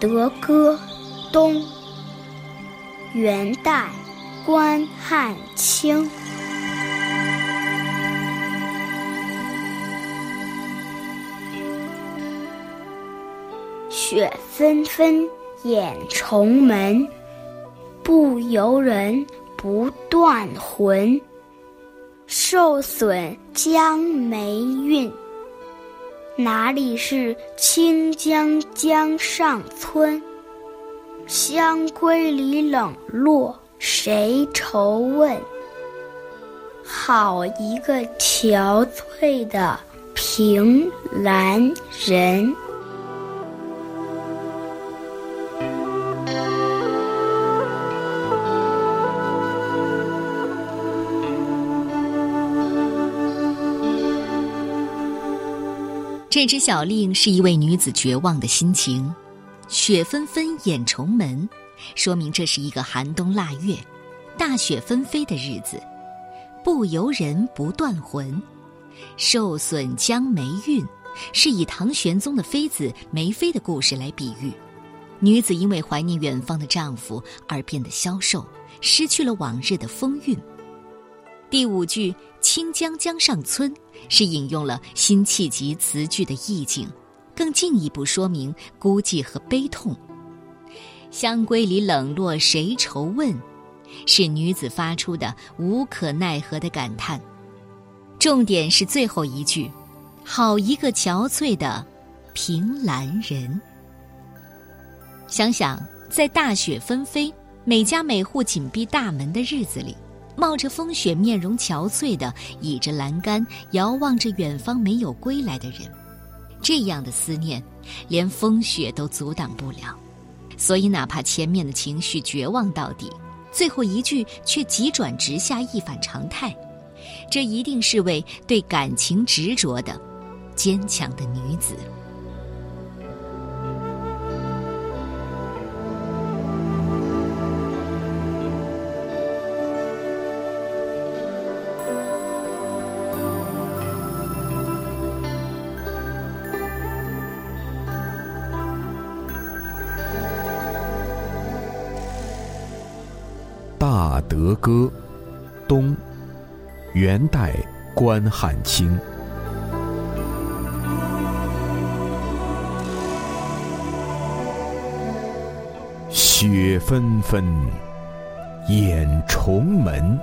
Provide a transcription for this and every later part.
德歌，东，元代，关汉卿。雪纷纷掩重门，不由人不断魂。受损江梅韵，哪里是清江江上村？乡闺里冷落谁愁问？好一个憔悴的凭栏人。这支小令是一位女子绝望的心情，雪纷纷掩重门，说明这是一个寒冬腊月，大雪纷飞的日子，不由人不断魂，受损将梅韵，是以唐玄宗的妃子梅妃的故事来比喻，女子因为怀念远方的丈夫而变得消瘦，失去了往日的风韵。第五句“清江江上村”是引用了辛弃疾词句的意境，更进一步说明孤寂和悲痛。香闺里冷落谁愁问，是女子发出的无可奈何的感叹。重点是最后一句：“好一个憔悴的凭栏人。”想想在大雪纷飞、每家每户紧闭大门的日子里。冒着风雪、面容憔悴的倚着栏杆，遥望着远方没有归来的人，这样的思念，连风雪都阻挡不了。所以，哪怕前面的情绪绝望到底，最后一句却急转直下，一反常态。这一定是位对感情执着的坚强的女子。德歌，东，元代，关汉卿。雪纷纷，掩重门，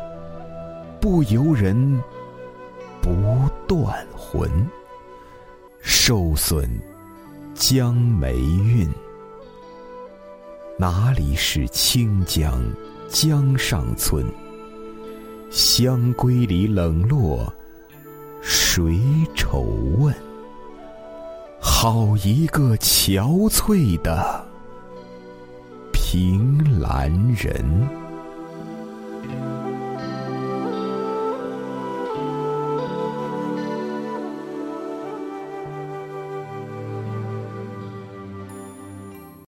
不由人，不断魂。受损江梅韵，哪里是清江？江上村，香闺里冷落谁愁问？好一个憔悴的凭栏人。